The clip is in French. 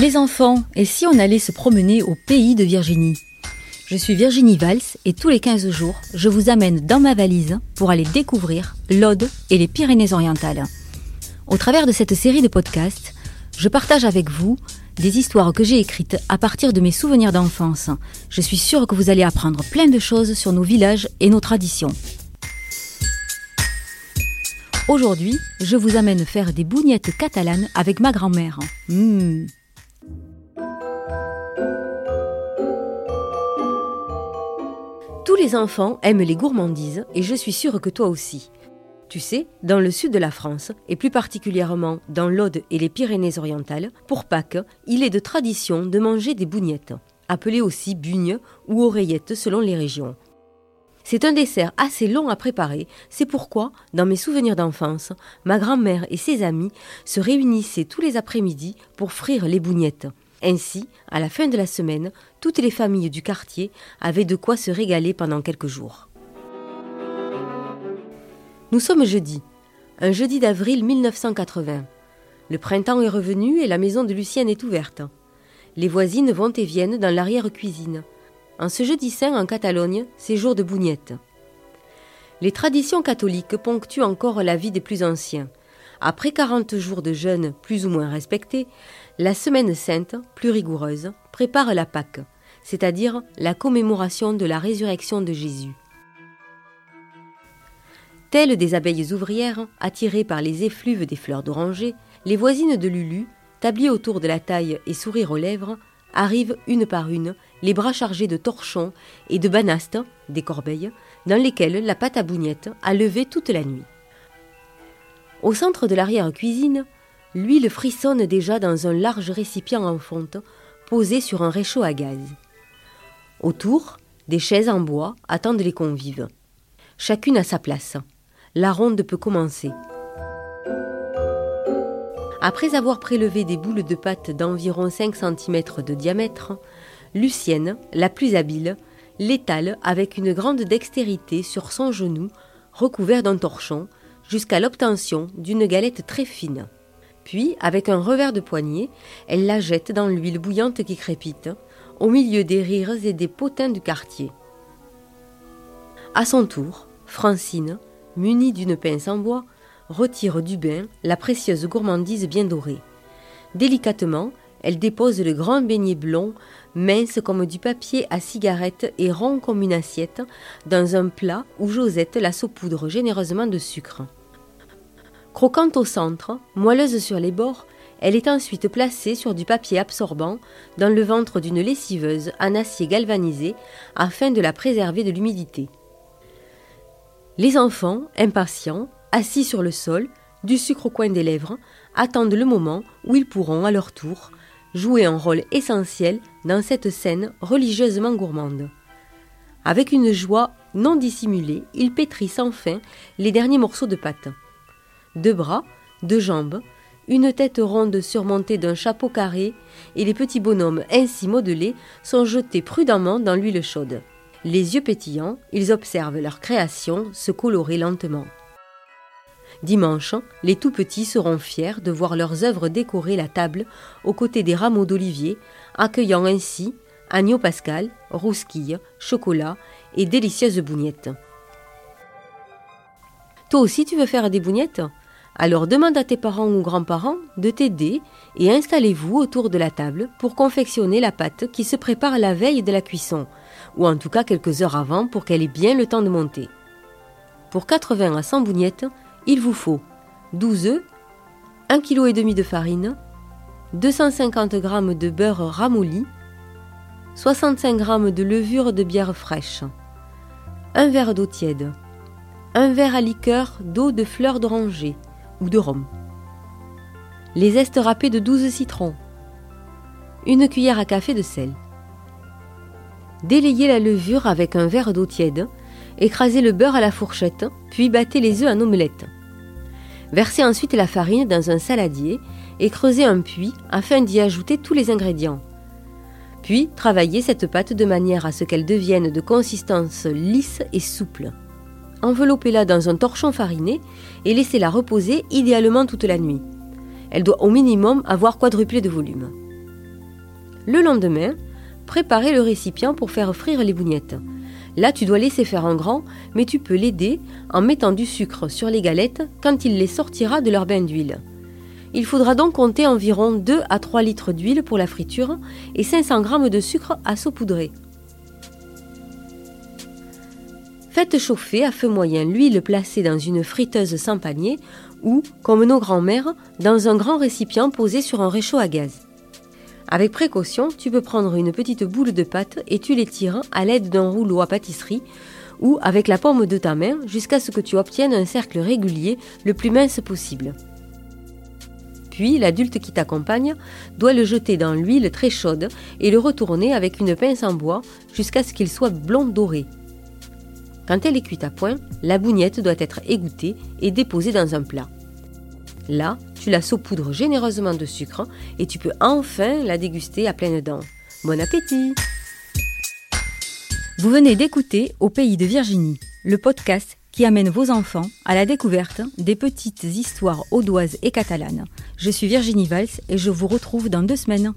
Les enfants, et si on allait se promener au pays de Virginie? Je suis Virginie Valls et tous les 15 jours, je vous amène dans ma valise pour aller découvrir l'Aude et les Pyrénées-Orientales. Au travers de cette série de podcasts, je partage avec vous des histoires que j'ai écrites à partir de mes souvenirs d'enfance. Je suis sûre que vous allez apprendre plein de choses sur nos villages et nos traditions. Aujourd'hui, je vous amène faire des bougnettes catalanes avec ma grand-mère. Mmh. Tous les enfants aiment les gourmandises et je suis sûre que toi aussi. Tu sais, dans le sud de la France, et plus particulièrement dans l'Aude et les Pyrénées-Orientales, pour Pâques, il est de tradition de manger des bougnettes, appelées aussi bugnes ou oreillettes selon les régions. C'est un dessert assez long à préparer, c'est pourquoi, dans mes souvenirs d'enfance, ma grand-mère et ses amis se réunissaient tous les après-midi pour frire les bougnettes. Ainsi, à la fin de la semaine, toutes les familles du quartier avaient de quoi se régaler pendant quelques jours. Nous sommes jeudi, un jeudi d'avril 1980. Le printemps est revenu et la maison de Lucienne est ouverte. Les voisines vont et viennent dans l'arrière-cuisine. En ce jeudi saint en Catalogne, c'est jour de bougnette. Les traditions catholiques ponctuent encore la vie des plus anciens. Après 40 jours de jeûne plus ou moins respectés, la semaine sainte, plus rigoureuse, prépare la Pâque, c'est-à-dire la commémoration de la résurrection de Jésus. Telles des abeilles ouvrières, attirées par les effluves des fleurs d'oranger, les voisines de Lulu, tabliées autour de la taille et sourire aux lèvres, arrivent une par une, les bras chargés de torchons et de banastes, des corbeilles, dans lesquelles la pâte à bougnette a levé toute la nuit. Au centre de l'arrière-cuisine, l'huile frissonne déjà dans un large récipient en fonte, posé sur un réchaud à gaz. Autour, des chaises en bois attendent les convives. Chacune à sa place. La ronde peut commencer. Après avoir prélevé des boules de pâte d'environ 5 cm de diamètre, Lucienne, la plus habile, l'étale avec une grande dextérité sur son genou, recouvert d'un torchon, jusqu'à l'obtention d'une galette très fine. Puis, avec un revers de poignée, elle la jette dans l'huile bouillante qui crépite, au milieu des rires et des potins du quartier. À son tour, Francine, munie d'une pince en bois, retire du bain la précieuse gourmandise bien dorée. Délicatement, elle dépose le grand beignet blond, mince comme du papier à cigarette et rond comme une assiette, dans un plat où Josette la saupoudre généreusement de sucre. Croquante au centre, moelleuse sur les bords, elle est ensuite placée sur du papier absorbant dans le ventre d'une lessiveuse en acier galvanisé afin de la préserver de l'humidité. Les enfants, impatients, assis sur le sol, du sucre au coin des lèvres, attendent le moment où ils pourront, à leur tour, jouer un rôle essentiel dans cette scène religieusement gourmande. Avec une joie non dissimulée, ils pétrissent enfin les derniers morceaux de pâte. Deux bras, deux jambes, une tête ronde surmontée d'un chapeau carré, et les petits bonhommes ainsi modelés sont jetés prudemment dans l'huile chaude. Les yeux pétillants, ils observent leur création se colorer lentement. Dimanche, les tout petits seront fiers de voir leurs œuvres décorer la table aux côtés des rameaux d'olivier, accueillant ainsi agneau pascal, rousquille, chocolat et délicieuses bougnettes. Toi aussi tu veux faire des bougnettes? Alors demande à tes parents ou grands-parents de t'aider et installez-vous autour de la table pour confectionner la pâte qui se prépare la veille de la cuisson, ou en tout cas quelques heures avant pour qu'elle ait bien le temps de monter. Pour 80 à 100 bougnettes, il vous faut 12 œufs, 1,5 kg de farine, 250 g de beurre ramolli, 65 g de levure de bière fraîche, un verre d'eau tiède, un verre à liqueur d'eau de fleurs d'oranger ou de rhum, les zestes râpés de 12 citrons, une cuillère à café de sel. Délayez la levure avec un verre d'eau tiède Écrasez le beurre à la fourchette, puis battez les œufs en omelette. Versez ensuite la farine dans un saladier et creusez un puits afin d'y ajouter tous les ingrédients. Puis travaillez cette pâte de manière à ce qu'elle devienne de consistance lisse et souple. Enveloppez-la dans un torchon fariné et laissez-la reposer idéalement toute la nuit. Elle doit au minimum avoir quadruplé de volume. Le lendemain, préparez le récipient pour faire frire les bougnettes. Là, tu dois laisser faire en grand, mais tu peux l'aider en mettant du sucre sur les galettes quand il les sortira de leur bain d'huile. Il faudra donc compter environ 2 à 3 litres d'huile pour la friture et 500 g de sucre à saupoudrer. Faites chauffer à feu moyen l'huile placée dans une friteuse sans panier ou, comme nos grands-mères, dans un grand récipient posé sur un réchaud à gaz. Avec précaution, tu peux prendre une petite boule de pâte et tu l'étires à l'aide d'un rouleau à pâtisserie ou avec la paume de ta main jusqu'à ce que tu obtiennes un cercle régulier le plus mince possible. Puis l'adulte qui t'accompagne doit le jeter dans l'huile très chaude et le retourner avec une pince en bois jusqu'à ce qu'il soit blond doré. Quand elle est cuite à point, la bougnette doit être égouttée et déposée dans un plat. Là, tu la saupoudres généreusement de sucre et tu peux enfin la déguster à pleines dents. Bon appétit Vous venez d'écouter Au pays de Virginie, le podcast qui amène vos enfants à la découverte des petites histoires audoises et catalanes. Je suis Virginie Valls et je vous retrouve dans deux semaines.